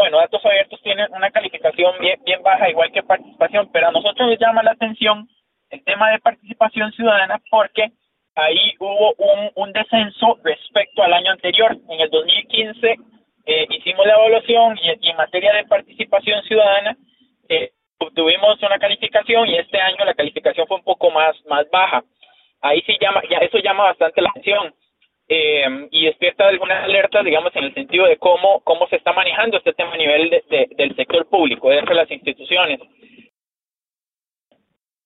bueno, datos abiertos tiene una calificación bien, baja, igual que participación, pero a nosotros nos llama la atención el tema de participación ciudadana porque ahí hubo un, un descenso respecto al año anterior. En el 2015 eh, hicimos la evaluación y, en materia de participación ciudadana eh, obtuvimos una calificación y este año la calificación fue un poco más, más baja. Ahí sí llama, ya eso llama bastante la atención. Eh, y despierta algunas alertas, digamos, en el sentido de cómo, cómo se está manejando este tema a nivel de, del sector público, de las instituciones.